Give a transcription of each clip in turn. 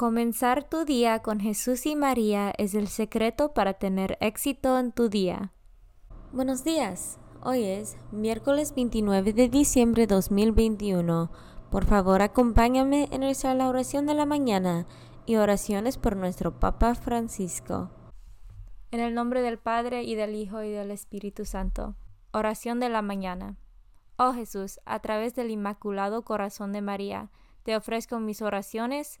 Comenzar tu día con Jesús y María es el secreto para tener éxito en tu día. Buenos días. Hoy es miércoles 29 de diciembre de 2021. Por favor, acompáñame en nuestra oración de la mañana y oraciones por nuestro Papa Francisco. En el nombre del Padre y del Hijo y del Espíritu Santo. Oración de la mañana. Oh Jesús, a través del Inmaculado Corazón de María, te ofrezco mis oraciones,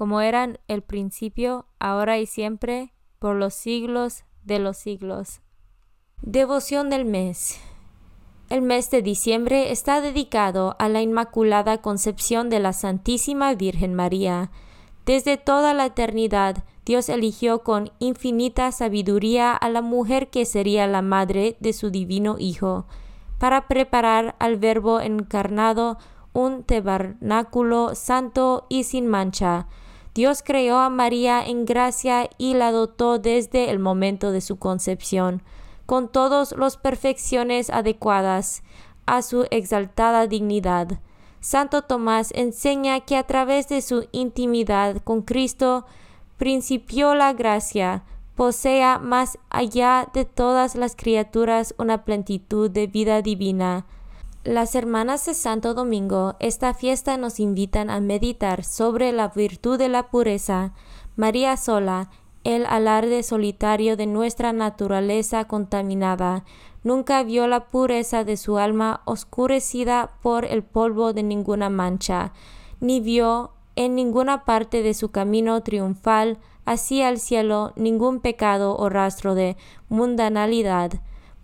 como eran el principio, ahora y siempre, por los siglos de los siglos. Devoción del mes. El mes de diciembre está dedicado a la Inmaculada Concepción de la Santísima Virgen María. Desde toda la eternidad, Dios eligió con infinita sabiduría a la mujer que sería la madre de su divino Hijo, para preparar al Verbo encarnado un tabernáculo santo y sin mancha, Dios creó a María en gracia y la dotó desde el momento de su concepción, con todas las perfecciones adecuadas a su exaltada dignidad. Santo Tomás enseña que a través de su intimidad con Cristo principió la gracia, posea más allá de todas las criaturas una plenitud de vida divina, las hermanas de Santo Domingo, esta fiesta nos invitan a meditar sobre la virtud de la pureza, María sola, el alarde solitario de nuestra naturaleza contaminada, nunca vio la pureza de su alma oscurecida por el polvo de ninguna mancha, ni vio en ninguna parte de su camino triunfal hacia el cielo ningún pecado o rastro de mundanalidad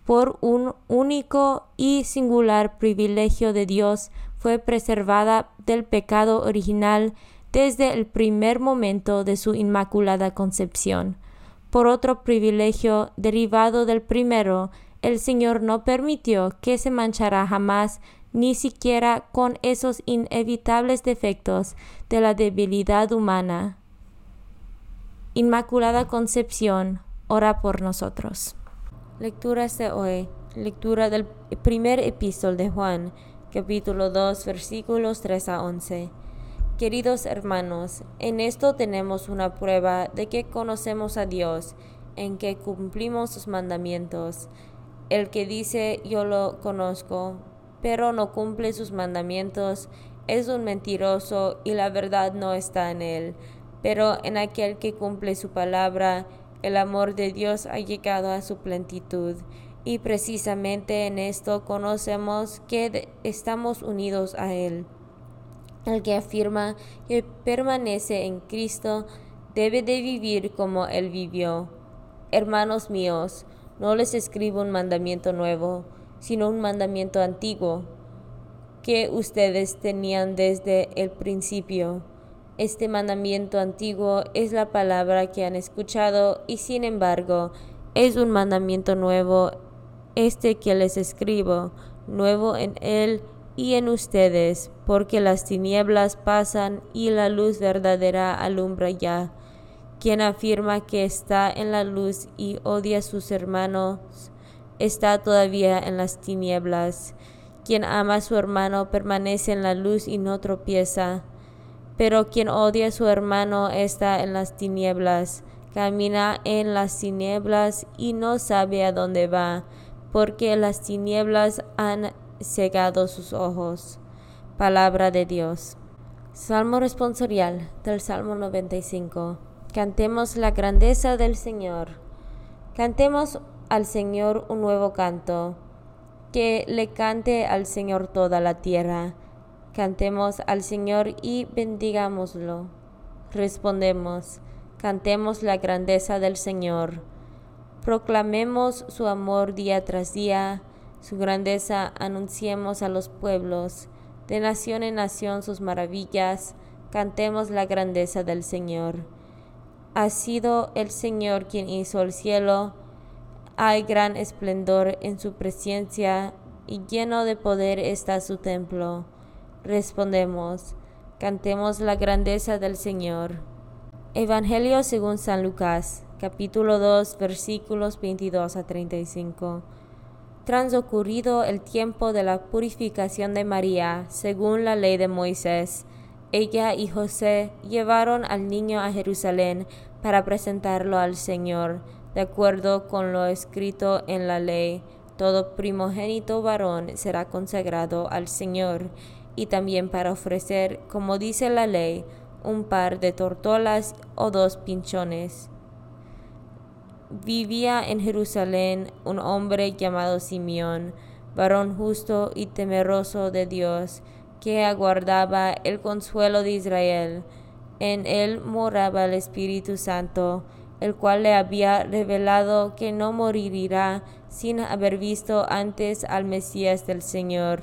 por un único y singular privilegio de Dios, fue preservada del pecado original desde el primer momento de su inmaculada concepción. Por otro privilegio derivado del primero, el Señor no permitió que se manchara jamás ni siquiera con esos inevitables defectos de la debilidad humana. Inmaculada Concepción, ora por nosotros. Lecturas de hoy. Lectura del primer epístol de Juan, capítulo 2, versículos 3 a 11. Queridos hermanos, en esto tenemos una prueba de que conocemos a Dios, en que cumplimos sus mandamientos. El que dice yo lo conozco, pero no cumple sus mandamientos, es un mentiroso y la verdad no está en él. Pero en aquel que cumple su palabra, el amor de Dios ha llegado a su plenitud y precisamente en esto conocemos que estamos unidos a Él. El que afirma que permanece en Cristo debe de vivir como Él vivió. Hermanos míos, no les escribo un mandamiento nuevo, sino un mandamiento antiguo que ustedes tenían desde el principio. Este mandamiento antiguo es la palabra que han escuchado y sin embargo es un mandamiento nuevo, este que les escribo, nuevo en él y en ustedes, porque las tinieblas pasan y la luz verdadera alumbra ya. Quien afirma que está en la luz y odia a sus hermanos, está todavía en las tinieblas. Quien ama a su hermano permanece en la luz y no tropieza. Pero quien odia a su hermano está en las tinieblas, camina en las tinieblas y no sabe a dónde va, porque las tinieblas han cegado sus ojos. Palabra de Dios. Salmo responsorial del Salmo 95. Cantemos la grandeza del Señor. Cantemos al Señor un nuevo canto. Que le cante al Señor toda la tierra. Cantemos al Señor y bendigámoslo. Respondemos, cantemos la grandeza del Señor. Proclamemos su amor día tras día, su grandeza anunciemos a los pueblos, de nación en nación sus maravillas, cantemos la grandeza del Señor. Ha sido el Señor quien hizo el cielo. Hay gran esplendor en su presencia y lleno de poder está su templo. Respondemos, cantemos la grandeza del Señor. Evangelio según San Lucas, capítulo 2, versículos 22 a 35. Transocurrido el tiempo de la purificación de María, según la ley de Moisés, ella y José llevaron al niño a Jerusalén para presentarlo al Señor, de acuerdo con lo escrito en la ley. Todo primogénito varón será consagrado al Señor, y también para ofrecer, como dice la ley, un par de tortolas o dos pinchones. Vivía en Jerusalén un hombre llamado Simeón, varón justo y temeroso de Dios, que aguardaba el consuelo de Israel. En él moraba el Espíritu Santo, el cual le había revelado que no moriría sin haber visto antes al Mesías del Señor.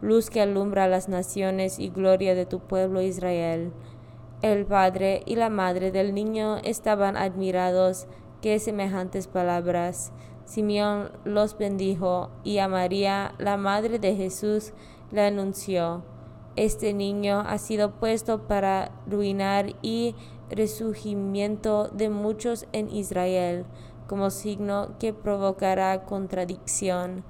luz que alumbra las naciones y gloria de tu pueblo Israel. El padre y la madre del niño estaban admirados que semejantes palabras. Simeón los bendijo y a María, la madre de Jesús, le anunció este niño ha sido puesto para ruinar y resurgimiento de muchos en Israel, como signo que provocará contradicción,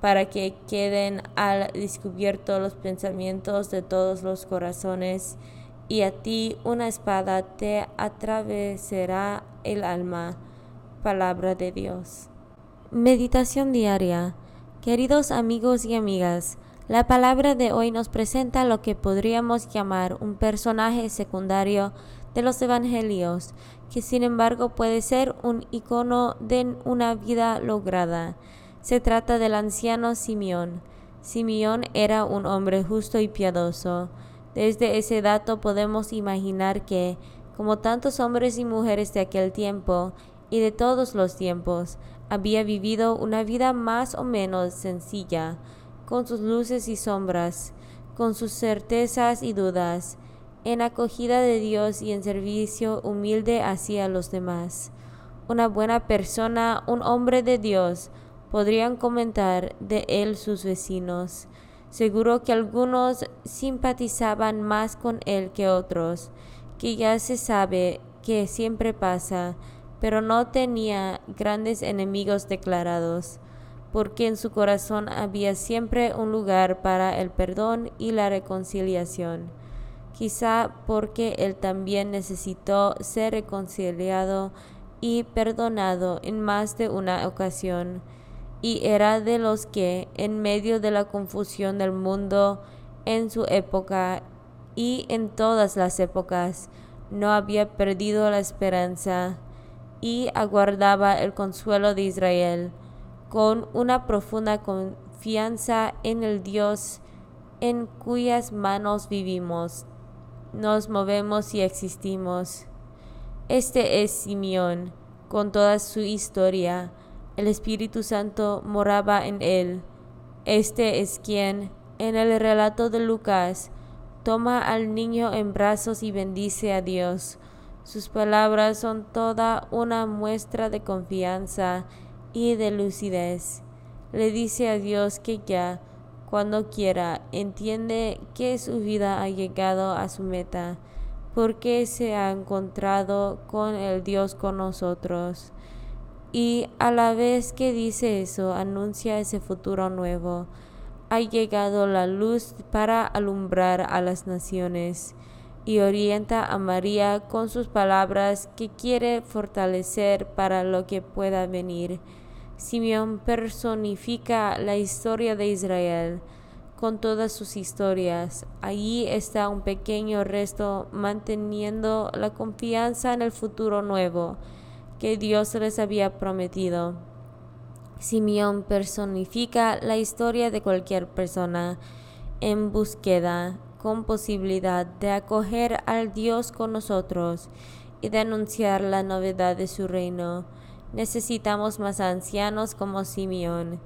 para que queden al descubierto los pensamientos de todos los corazones, y a ti una espada te atravesará el alma. Palabra de Dios. Meditación diaria. Queridos amigos y amigas, la palabra de hoy nos presenta lo que podríamos llamar un personaje secundario de los evangelios, que sin embargo puede ser un icono de una vida lograda. Se trata del anciano Simeón. Simeón era un hombre justo y piadoso. Desde ese dato podemos imaginar que, como tantos hombres y mujeres de aquel tiempo y de todos los tiempos, había vivido una vida más o menos sencilla, con sus luces y sombras, con sus certezas y dudas, en acogida de Dios y en servicio humilde hacia los demás. Una buena persona, un hombre de Dios, podrían comentar de él sus vecinos. Seguro que algunos simpatizaban más con él que otros, que ya se sabe que siempre pasa, pero no tenía grandes enemigos declarados porque en su corazón había siempre un lugar para el perdón y la reconciliación. Quizá porque él también necesitó ser reconciliado y perdonado en más de una ocasión, y era de los que, en medio de la confusión del mundo en su época y en todas las épocas, no había perdido la esperanza y aguardaba el consuelo de Israel con una profunda confianza en el Dios en cuyas manos vivimos, nos movemos y existimos. Este es Simeón, con toda su historia. El Espíritu Santo moraba en él. Este es quien, en el relato de Lucas, toma al niño en brazos y bendice a Dios. Sus palabras son toda una muestra de confianza y de lucidez. Le dice a Dios que ya, cuando quiera, entiende que su vida ha llegado a su meta porque se ha encontrado con el Dios con nosotros. Y a la vez que dice eso, anuncia ese futuro nuevo. Ha llegado la luz para alumbrar a las naciones y orienta a María con sus palabras que quiere fortalecer para lo que pueda venir. Simeón personifica la historia de Israel con todas sus historias. Allí está un pequeño resto manteniendo la confianza en el futuro nuevo que Dios les había prometido. Simeón personifica la historia de cualquier persona en búsqueda con posibilidad de acoger al Dios con nosotros y de anunciar la novedad de su reino. Necesitamos más ancianos como Simeón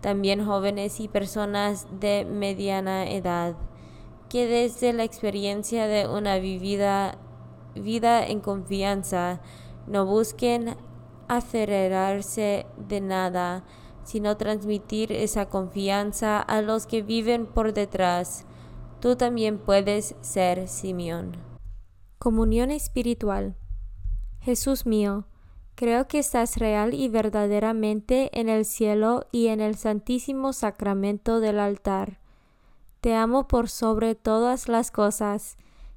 también jóvenes y personas de mediana edad, que desde la experiencia de una vivida vida en confianza no busquen aferrarse de nada, sino transmitir esa confianza a los que viven por detrás. Tú también puedes ser Simeón. Comunión espiritual. Jesús mío, Creo que estás real y verdaderamente en el cielo y en el santísimo sacramento del altar. Te amo por sobre todas las cosas